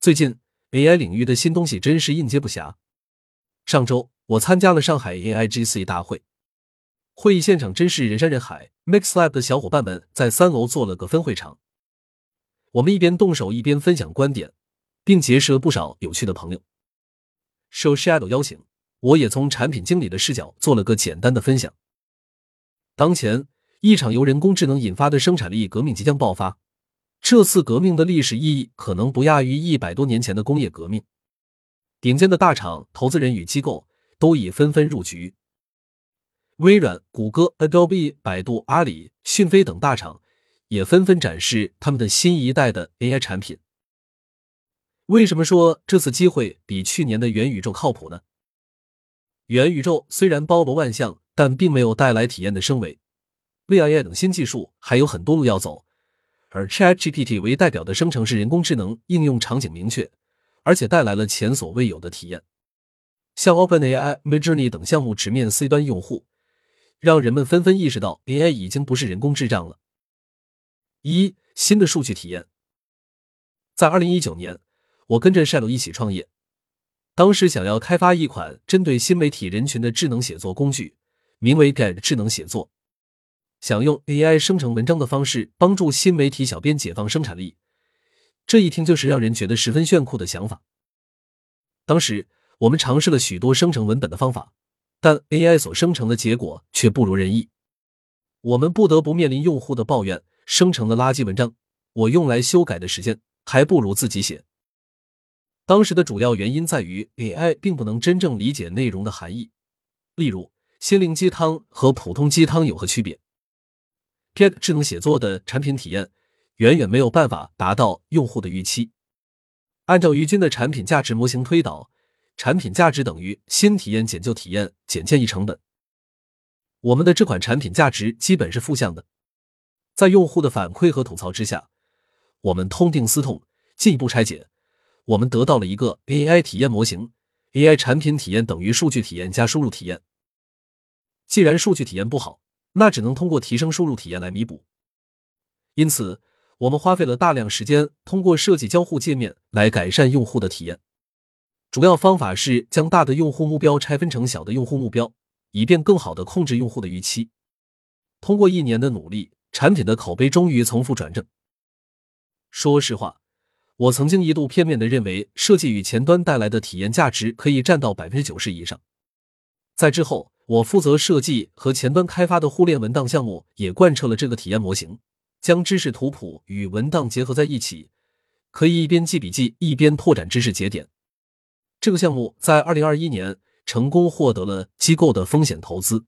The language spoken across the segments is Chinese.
最近 AI 领域的新东西真是应接不暇。上周我参加了上海 AIGC 大会，会议现场真是人山人海。MixLab 的小伙伴们在三楼做了个分会场，我们一边动手一边分享观点，并结识了不少有趣的朋友。受 Shadow 邀请，我也从产品经理的视角做了个简单的分享。当前，一场由人工智能引发的生产力革命即将爆发。这次革命的历史意义可能不亚于一百多年前的工业革命。顶尖的大厂、投资人与机构都已纷纷入局。微软、谷歌、Adobe、百度、阿里、讯飞等大厂也纷纷展示他们的新一代的 AI 产品。为什么说这次机会比去年的元宇宙靠谱呢？元宇宙虽然包罗万象，但并没有带来体验的升维。AI 等新技术还有很多路要走。而 ChatGPT 为代表的生成式人工智能应用场景明确，而且带来了前所未有的体验。像 OpenAI、Midjourney 等项目直面 C 端用户，让人们纷纷意识到 AI 已经不是人工智障了。一新的数据体验，在二零一九年，我跟着 Shadow 一起创业，当时想要开发一款针对新媒体人群的智能写作工具，名为 Get 智能写作。想用 AI 生成文章的方式帮助新媒体小编解放生产力，这一听就是让人觉得十分炫酷的想法。当时我们尝试了许多生成文本的方法，但 AI 所生成的结果却不如人意。我们不得不面临用户的抱怨：生成的垃圾文章，我用来修改的时间还不如自己写。当时的主要原因在于 AI 并不能真正理解内容的含义，例如心灵鸡汤和普通鸡汤有何区别？智能写作的产品体验远远没有办法达到用户的预期。按照于军的产品价值模型推导，产品价值等于新体验减旧体验减建议成本。我们的这款产品价值基本是负向的。在用户的反馈和吐槽之下，我们痛定思痛，进一步拆解，我们得到了一个 AI 体验模型：AI 产品体验等于数据体验加输入体验。既然数据体验不好。那只能通过提升输入体验来弥补，因此我们花费了大量时间，通过设计交互界面来改善用户的体验。主要方法是将大的用户目标拆分成小的用户目标，以便更好的控制用户的预期。通过一年的努力，产品的口碑终于从负转正。说实话，我曾经一度片面的认为，设计与前端带来的体验价值可以占到百分之九十以上。在之后。我负责设计和前端开发的互联文档项目，也贯彻了这个体验模型，将知识图谱与文档结合在一起，可以一边记笔记一边拓展知识节点。这个项目在二零二一年成功获得了机构的风险投资。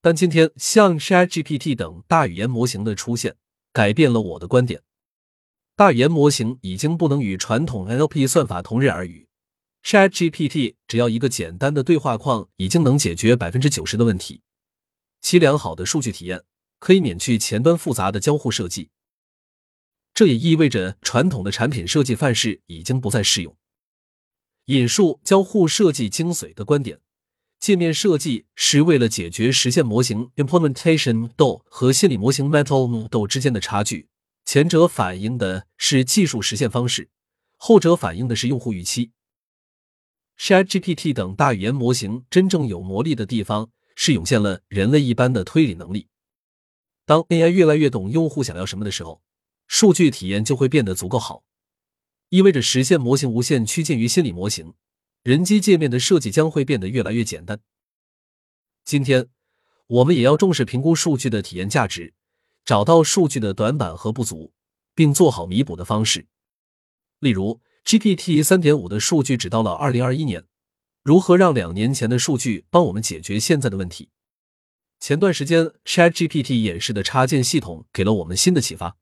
但今天，像 ChatGPT 等大语言模型的出现，改变了我的观点。大语言模型已经不能与传统 NLP 算法同日而语。ChatGPT 只要一个简单的对话框，已经能解决百分之九十的问题。其良好的数据体验可以免去前端复杂的交互设计。这也意味着传统的产品设计范式已经不再适用。引述交互设计精髓的观点：界面设计是为了解决实现模型 （implementation DO） 和心理模型 （mental DO） 之间的差距。前者反映的是技术实现方式，后者反映的是用户预期。ChatGPT 等大语言模型真正有魔力的地方，是涌现了人类一般的推理能力。当 AI 越来越懂用户想要什么的时候，数据体验就会变得足够好，意味着实现模型无限趋近于心理模型，人机界面的设计将会变得越来越简单。今天，我们也要重视评估数据的体验价值，找到数据的短板和不足，并做好弥补的方式，例如。GPT 三点五的数据只到了二零二一年，如何让两年前的数据帮我们解决现在的问题？前段时间 ChatGPT 演示的插件系统给了我们新的启发。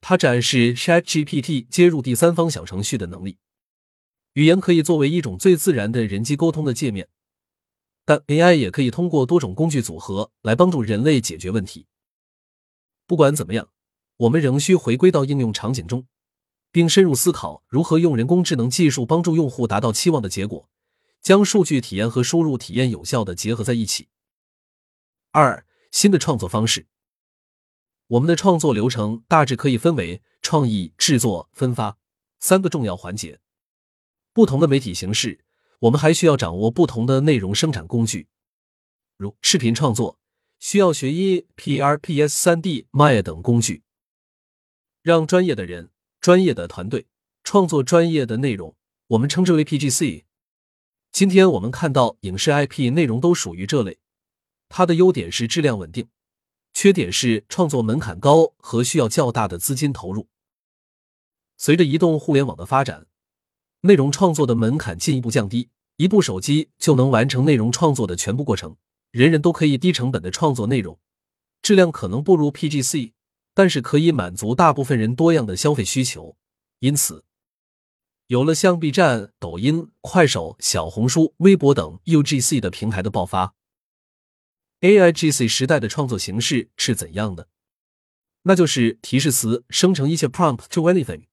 它展示 ChatGPT 接入第三方小程序的能力。语言可以作为一种最自然的人机沟通的界面，但 AI 也可以通过多种工具组合来帮助人类解决问题。不管怎么样，我们仍需回归到应用场景中。并深入思考如何用人工智能技术帮助用户达到期望的结果，将数据体验和输入体验有效的结合在一起。二、新的创作方式。我们的创作流程大致可以分为创意、制作、分发、三个重要环节。不同的媒体形式，我们还需要掌握不同的内容生产工具。如视频创作，需要学一 PR、PS、3D、Maya 等工具，让专业的人、专业的团队创作专业的内容，我们称之为 PGC。今天我们看到影视 IP 内容都属于这类，它的优点是质量稳定，缺点是创作门槛高和需要较大的资金投入。随着移动互联网的发展，内容创作的门槛进一步降低，一部手机就能完成内容创作的全部过程，人人都可以低成本的创作内容，质量可能不如 PGC，但是可以满足大部分人多样的消费需求，因此。有了像 B 站、抖音、快手、小红书、微博等 UGC 的平台的爆发，AIGC 时代的创作形式是怎样的？那就是提示词生成一些 prompt to anything。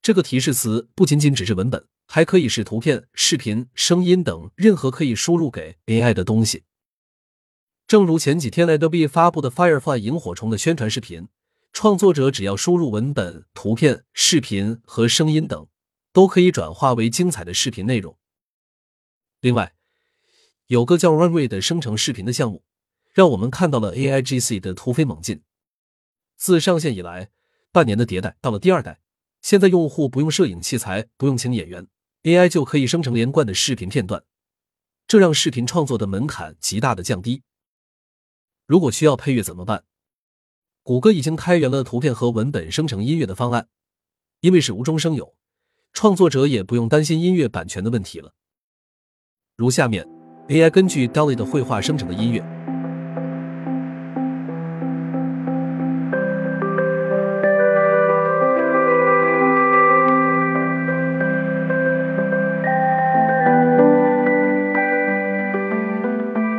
这个提示词不仅仅只是文本，还可以是图片、视频、声音等任何可以输入给 AI 的东西。正如前几天 Adobe 发布的 Firefly 萤火虫的宣传视频，创作者只要输入文本、图片、视频和声音等。都可以转化为精彩的视频内容。另外，有个叫 Runway 的生成视频的项目，让我们看到了 AIGC 的突飞猛进。自上线以来，半年的迭代到了第二代，现在用户不用摄影器材，不用请演员，AI 就可以生成连贯的视频片段，这让视频创作的门槛极大的降低。如果需要配乐怎么办？谷歌已经开源了图片和文本生成音乐的方案，因为是无中生有。创作者也不用担心音乐版权的问题了。如下面，AI 根据 DALL-E 的绘画生成的音乐。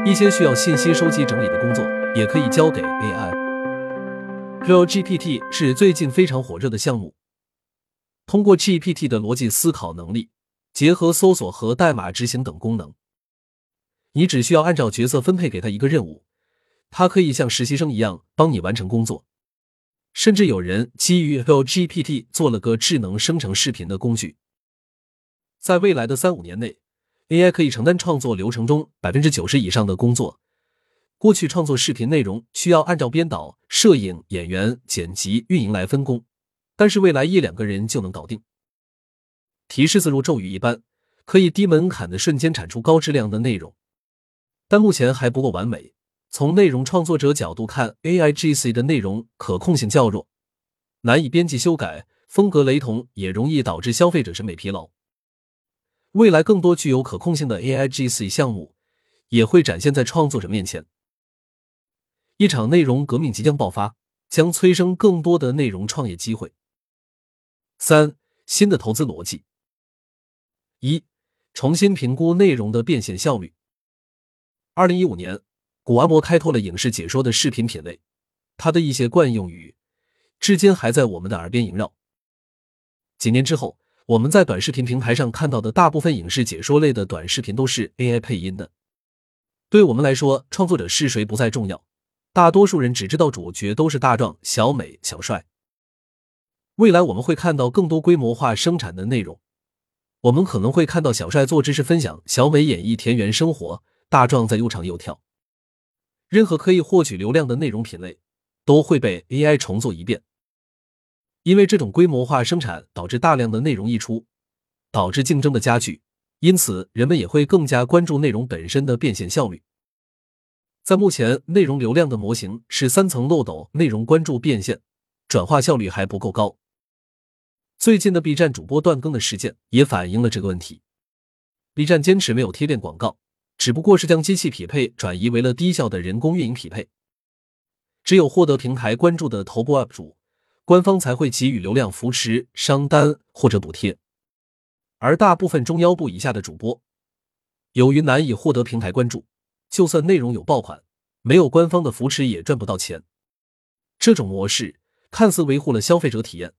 一些需要信息收集整理的工作，也可以交给 AI。Hello GPT 是最近非常火热的项目。通过 GPT 的逻辑思考能力，结合搜索和代码执行等功能，你只需要按照角色分配给他一个任务，他可以像实习生一样帮你完成工作。甚至有人基于 Hello GPT 做了个智能生成视频的工具。在未来的三五年内，AI 可以承担创作流程中百分之九十以上的工作。过去创作视频内容需要按照编导、摄影、演员、剪辑、运营来分工。但是未来一两个人就能搞定。提示字如咒语一般，可以低门槛的瞬间产出高质量的内容，但目前还不够完美。从内容创作者角度看，AIGC 的内容可控性较弱，难以编辑修改，风格雷同，也容易导致消费者审美疲劳。未来更多具有可控性的 AIGC 项目也会展现在创作者面前。一场内容革命即将爆发，将催生更多的内容创业机会。三、新的投资逻辑。一、重新评估内容的变现效率。二零一五年，古阿摩开拓了影视解说的视频品类，他的一些惯用语，至今还在我们的耳边萦绕。几年之后，我们在短视频平台上看到的大部分影视解说类的短视频都是 AI 配音的。对我们来说，创作者是谁不再重要，大多数人只知道主角都是大壮、小美、小帅。未来我们会看到更多规模化生产的内容，我们可能会看到小帅做知识分享，小美演绎田园生活，大壮在又唱又跳。任何可以获取流量的内容品类都会被 AI 重做一遍，因为这种规模化生产导致大量的内容溢出，导致竞争的加剧，因此人们也会更加关注内容本身的变现效率。在目前，内容流量的模型是三层漏斗，内容关注变现，转化效率还不够高。最近的 B 站主播断更的事件也反映了这个问题。B 站坚持没有贴链广告，只不过是将机器匹配转移为了低效的人工运营匹配。只有获得平台关注的头部 UP 主，官方才会给予流量扶持、商单或者补贴。而大部分中腰部以下的主播，由于难以获得平台关注，就算内容有爆款，没有官方的扶持也赚不到钱。这种模式看似维护了消费者体验。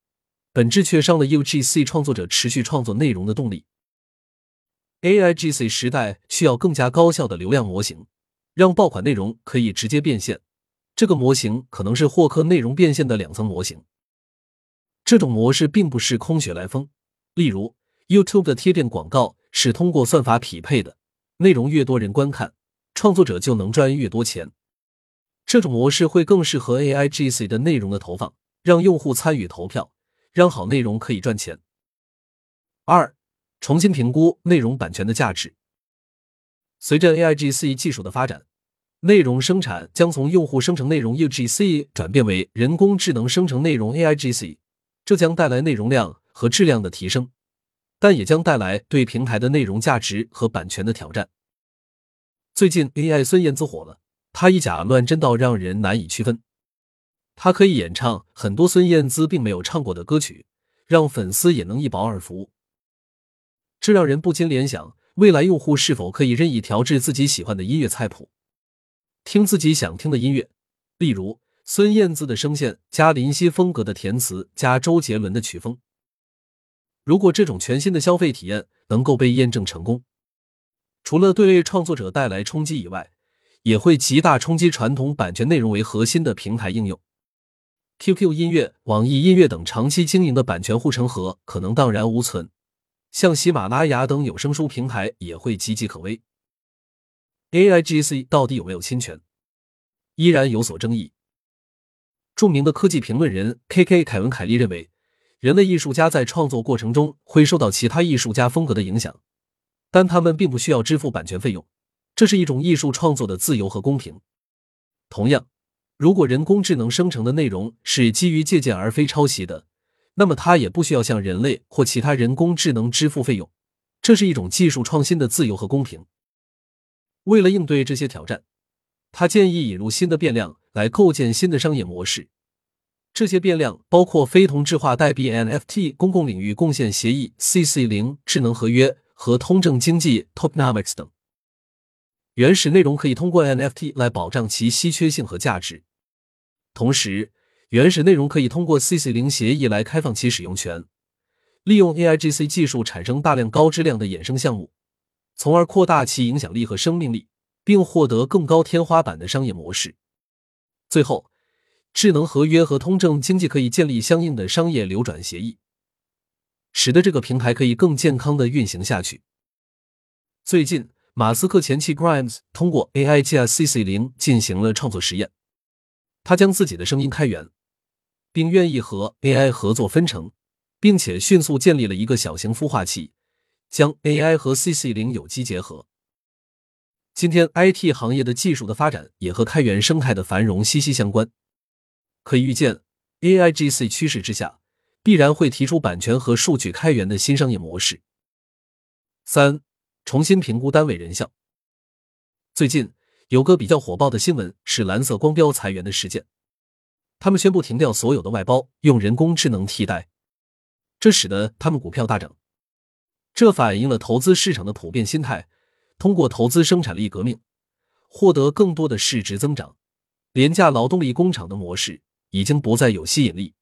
本质却伤了 UGC 创作者持续创作内容的动力。AIGC 时代需要更加高效的流量模型，让爆款内容可以直接变现。这个模型可能是获客内容变现的两层模型。这种模式并不是空穴来风，例如，YouTube 的贴片广告是通过算法匹配的，内容越多人观看，创作者就能赚越多钱。这种模式会更适合 AIGC 的内容的投放，让用户参与投票，让好内容可以赚钱。二，重新评估内容版权的价值。随着 AIGC 技术的发展，内容生产将从用户生成内容 UGC 转变为人工智能生成内容 AIGC，这将带来内容量和质量的提升，但也将带来对平台的内容价值和版权的挑战。最近 AI 孙燕姿火了。她以假乱真到让人难以区分，她可以演唱很多孙燕姿并没有唱过的歌曲，让粉丝也能一饱耳福。这让人不禁联想，未来用户是否可以任意调制自己喜欢的音乐菜谱，听自己想听的音乐，例如孙燕姿的声线加林夕风格的填词加周杰伦的曲风。如果这种全新的消费体验能够被验证成功，除了对创作者带来冲击以外，也会极大冲击传统版权内容为核心的平台应用，QQ 音乐、网易音乐等长期经营的版权护城河可能荡然无存，像喜马拉雅等有声书平台也会岌岌可危。AIGC 到底有没有侵权，依然有所争议。著名的科技评论人 KK 凯文凯利认为，人类艺术家在创作过程中会受到其他艺术家风格的影响，但他们并不需要支付版权费用。这是一种艺术创作的自由和公平。同样，如果人工智能生成的内容是基于借鉴而非抄袭的，那么它也不需要向人类或其他人工智能支付费用。这是一种技术创新的自由和公平。为了应对这些挑战，他建议引入新的变量来构建新的商业模式。这些变量包括非同质化代币 NFT、公共领域贡献协议 CC 零、智能合约和通证经济 Tokenomics 等。原始内容可以通过 NFT 来保障其稀缺性和价值，同时，原始内容可以通过 CC 零协议来开放其使用权，利用 AIGC 技术产生大量高质量的衍生项目，从而扩大其影响力和生命力，并获得更高天花板的商业模式。最后，智能合约和通证经济可以建立相应的商业流转协议，使得这个平台可以更健康的运行下去。最近。马斯克前妻 Grimes 通过 AI 加 CC 零进行了创作实验，他将自己的声音开源，并愿意和 AI 合作分成，并且迅速建立了一个小型孵化器，将 AI 和 CC 零有机结合。今天 IT 行业的技术的发展也和开源生态的繁荣息息相关，可以预见，AIGC 趋势之下，必然会提出版权和数据开源的新商业模式。三。重新评估单位人效。最近有个比较火爆的新闻是蓝色光标裁员的事件，他们宣布停掉所有的外包，用人工智能替代，这使得他们股票大涨。这反映了投资市场的普遍心态：通过投资生产力革命，获得更多的市值增长，廉价劳动力工厂的模式已经不再有吸引力。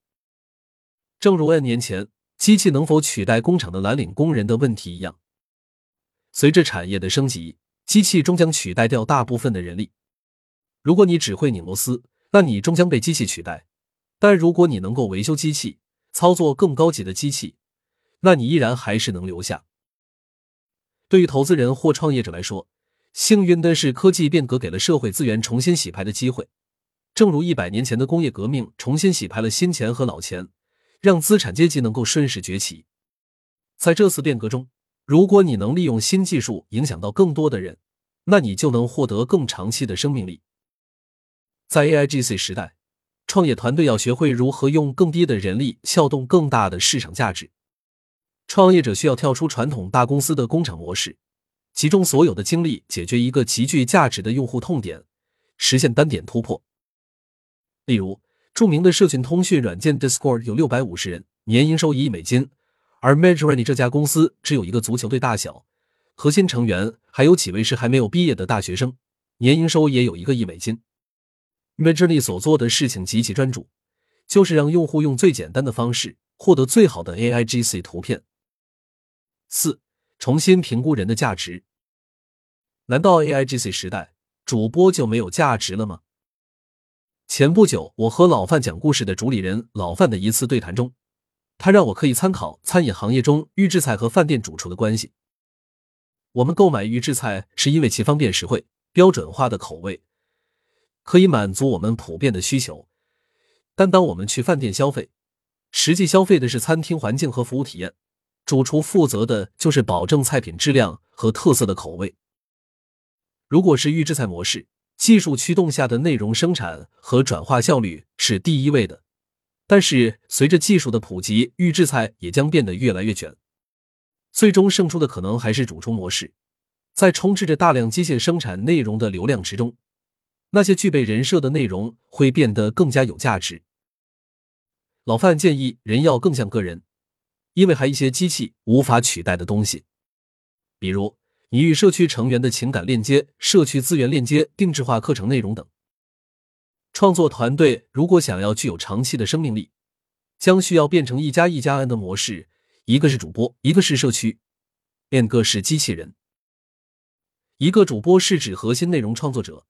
正如 N 年前机器能否取代工厂的蓝领工人的问题一样。随着产业的升级，机器终将取代掉大部分的人力。如果你只会拧螺丝，那你终将被机器取代；但如果你能够维修机器、操作更高级的机器，那你依然还是能留下。对于投资人或创业者来说，幸运的是科技变革给了社会资源重新洗牌的机会，正如一百年前的工业革命重新洗牌了新钱和老钱，让资产阶级能够顺势崛起。在这次变革中。如果你能利用新技术影响到更多的人，那你就能获得更长期的生命力。在 AIGC 时代，创业团队要学会如何用更低的人力撬动更大的市场价值。创业者需要跳出传统大公司的工厂模式，集中所有的精力解决一个极具价值的用户痛点，实现单点突破。例如，著名的社群通讯软件 Discord 有六百五十人，年营收一亿美金。而 Majority 这家公司只有一个足球队大小，核心成员还有几位是还没有毕业的大学生，年营收也有一个亿美金。Majority 所做的事情极其专注，就是让用户用最简单的方式获得最好的 AIGC 图片。四，重新评估人的价值。难道 AIGC 时代主播就没有价值了吗？前不久，我和老范讲故事的主理人老范的一次对谈中。他让我可以参考餐饮行业中预制菜和饭店主厨的关系。我们购买预制菜是因为其方便实惠、标准化的口味可以满足我们普遍的需求。但当我们去饭店消费，实际消费的是餐厅环境和服务体验，主厨负责的就是保证菜品质量和特色的口味。如果是预制菜模式，技术驱动下的内容生产和转化效率是第一位的。但是，随着技术的普及，预制菜也将变得越来越卷，最终胜出的可能还是主厨模式。在充斥着大量机械生产内容的流量池中，那些具备人设的内容会变得更加有价值。老范建议，人要更像个人，因为还一些机器无法取代的东西，比如你与社区成员的情感链接、社区资源链接、定制化课程内容等。创作团队如果想要具有长期的生命力，将需要变成一加一加 N 的模式，一个是主播，一个是社区，N 个是机器人。一个主播是指核心内容创作者，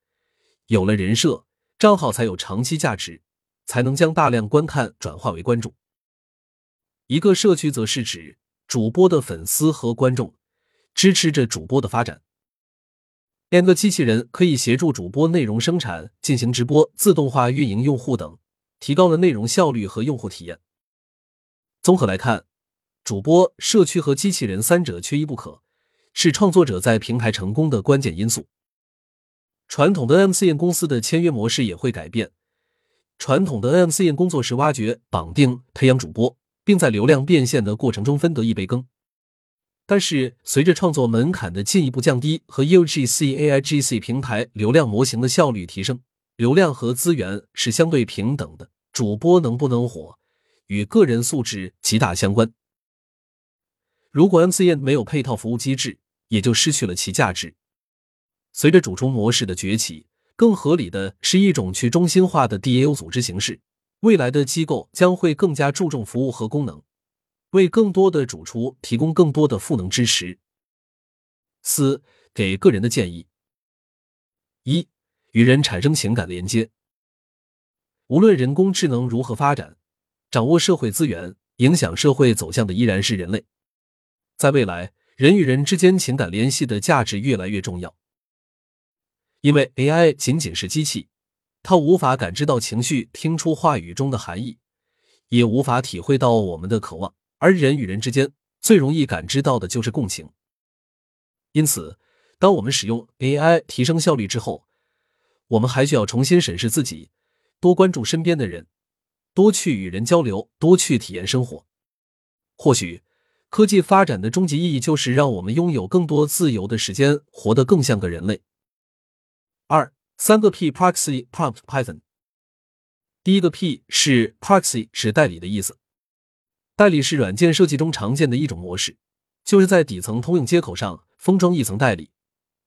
有了人设，账号才有长期价值，才能将大量观看转化为关注。一个社区则是指主播的粉丝和观众，支持着主播的发展。N 个机器人可以协助主播内容生产、进行直播、自动化运营用户等，提高了内容效率和用户体验。综合来看，主播、社区和机器人三者缺一不可，是创作者在平台成功的关键因素。传统的 MCN 公司的签约模式也会改变。传统的 MCN 工作室挖掘、绑定、培养主播，并在流量变现的过程中分得一杯羹。但是，随着创作门槛的进一步降低和 UGC AIGC 平台流量模型的效率提升，流量和资源是相对平等的。主播能不能火，与个人素质极大相关。如果 MCN 没有配套服务机制，也就失去了其价值。随着主厨模式的崛起，更合理的是一种去中心化的 DAO 组织形式。未来的机构将会更加注重服务和功能。为更多的主厨提供更多的赋能支持。四给个人的建议：一与人产生情感连接。无论人工智能如何发展，掌握社会资源、影响社会走向的依然是人类。在未来，人与人之间情感联系的价值越来越重要，因为 AI 仅仅是机器，它无法感知到情绪，听出话语中的含义，也无法体会到我们的渴望。而人与人之间最容易感知到的就是共情，因此，当我们使用 AI 提升效率之后，我们还需要重新审视自己，多关注身边的人，多去与人交流，多去体验生活。或许，科技发展的终极意义就是让我们拥有更多自由的时间，活得更像个人类。二三个 P Proxy Prompt Python，第一个 P 是 Proxy，是代理的意思。代理是软件设计中常见的一种模式，就是在底层通用接口上封装一层代理，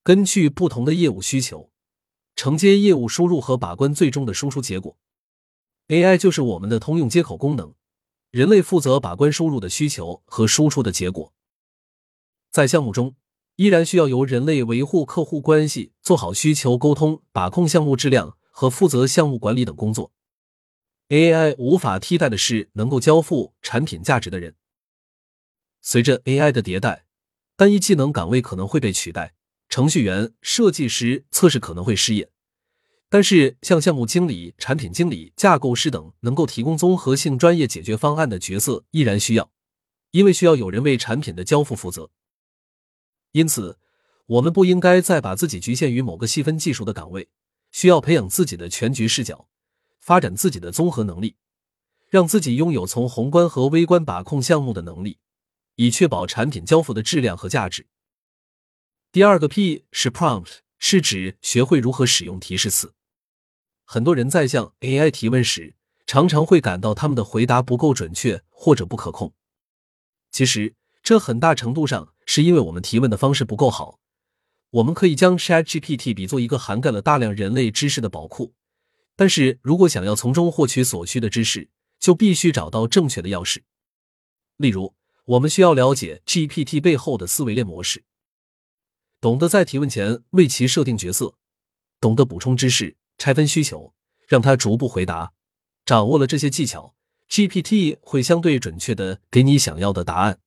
根据不同的业务需求，承接业务输入和把关最终的输出结果。AI 就是我们的通用接口功能，人类负责把关输入的需求和输出的结果。在项目中，依然需要由人类维护客户关系，做好需求沟通，把控项目质量和负责项目管理等工作。AI 无法替代的是能够交付产品价值的人。随着 AI 的迭代，单一技能岗位可能会被取代，程序员、设计师、测试可能会失业。但是，像项目经理、产品经理、架构师等能够提供综合性专业解决方案的角色依然需要，因为需要有人为产品的交付负责。因此，我们不应该再把自己局限于某个细分技术的岗位，需要培养自己的全局视角。发展自己的综合能力，让自己拥有从宏观和微观把控项目的能力，以确保产品交付的质量和价值。第二个 P 是 Prompt，是指学会如何使用提示词。很多人在向 AI 提问时，常常会感到他们的回答不够准确或者不可控。其实，这很大程度上是因为我们提问的方式不够好。我们可以将 ChatGPT 比作一个涵盖了大量人类知识的宝库。但是如果想要从中获取所需的知识，就必须找到正确的钥匙。例如，我们需要了解 GPT 背后的思维链模式，懂得在提问前为其设定角色，懂得补充知识、拆分需求，让他逐步回答。掌握了这些技巧，GPT 会相对准确的给你想要的答案。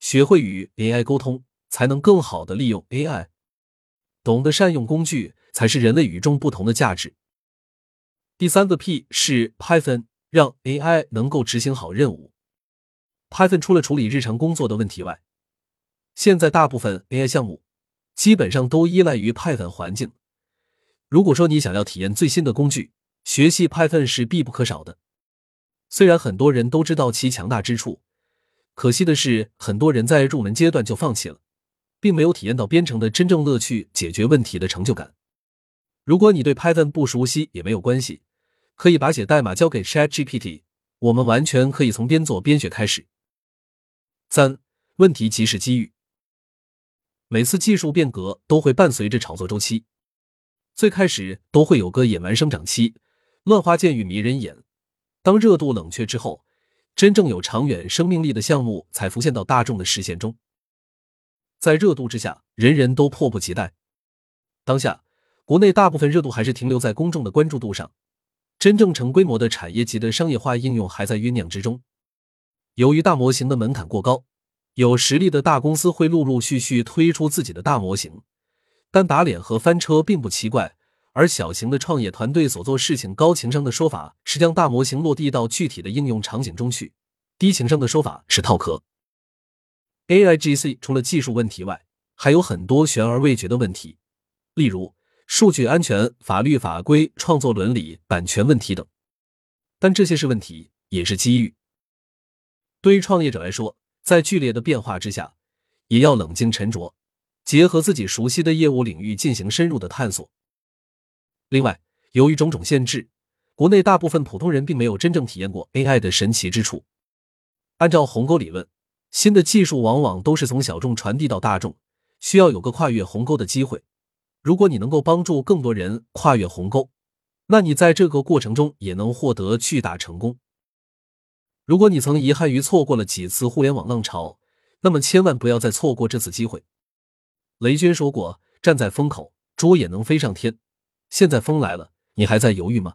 学会与 AI 沟通，才能更好的利用 AI。懂得善用工具，才是人类与众不同的价值。第三个 P 是 Python，让 AI 能够执行好任务。Python 除了处理日常工作的问题外，现在大部分 AI 项目基本上都依赖于 Python 环境。如果说你想要体验最新的工具，学习 Python 是必不可少的。虽然很多人都知道其强大之处，可惜的是，很多人在入门阶段就放弃了，并没有体验到编程的真正乐趣、解决问题的成就感。如果你对 Python 不熟悉也没有关系，可以把写代码交给 ChatGPT，我们完全可以从边做边学开始。三问题即是机遇。每次技术变革都会伴随着炒作周期，最开始都会有个野蛮生长期，乱花渐欲迷人眼。当热度冷却之后，真正有长远生命力的项目才浮现到大众的视线中。在热度之下，人人都迫不及待。当下，国内大部分热度还是停留在公众的关注度上，真正成规模的产业级的商业化应用还在酝酿之中。由于大模型的门槛过高，有实力的大公司会陆陆续续推出自己的大模型，但打脸和翻车并不奇怪。而小型的创业团队所做事情，高情商的说法是将大模型落地到具体的应用场景中去；低情商的说法是套壳。AIGC 除了技术问题外，还有很多悬而未决的问题，例如数据安全、法律法规、创作伦理、版权问题等。但这些是问题，也是机遇。对于创业者来说，在剧烈的变化之下，也要冷静沉着，结合自己熟悉的业务领域进行深入的探索。另外，由于种种限制，国内大部分普通人并没有真正体验过 AI 的神奇之处。按照鸿沟理论，新的技术往往都是从小众传递到大众，需要有个跨越鸿沟的机会。如果你能够帮助更多人跨越鸿沟，那你在这个过程中也能获得巨大成功。如果你曾遗憾于错过了几次互联网浪潮，那么千万不要再错过这次机会。雷军说过：“站在风口，猪也能飞上天。”现在风来了，你还在犹豫吗？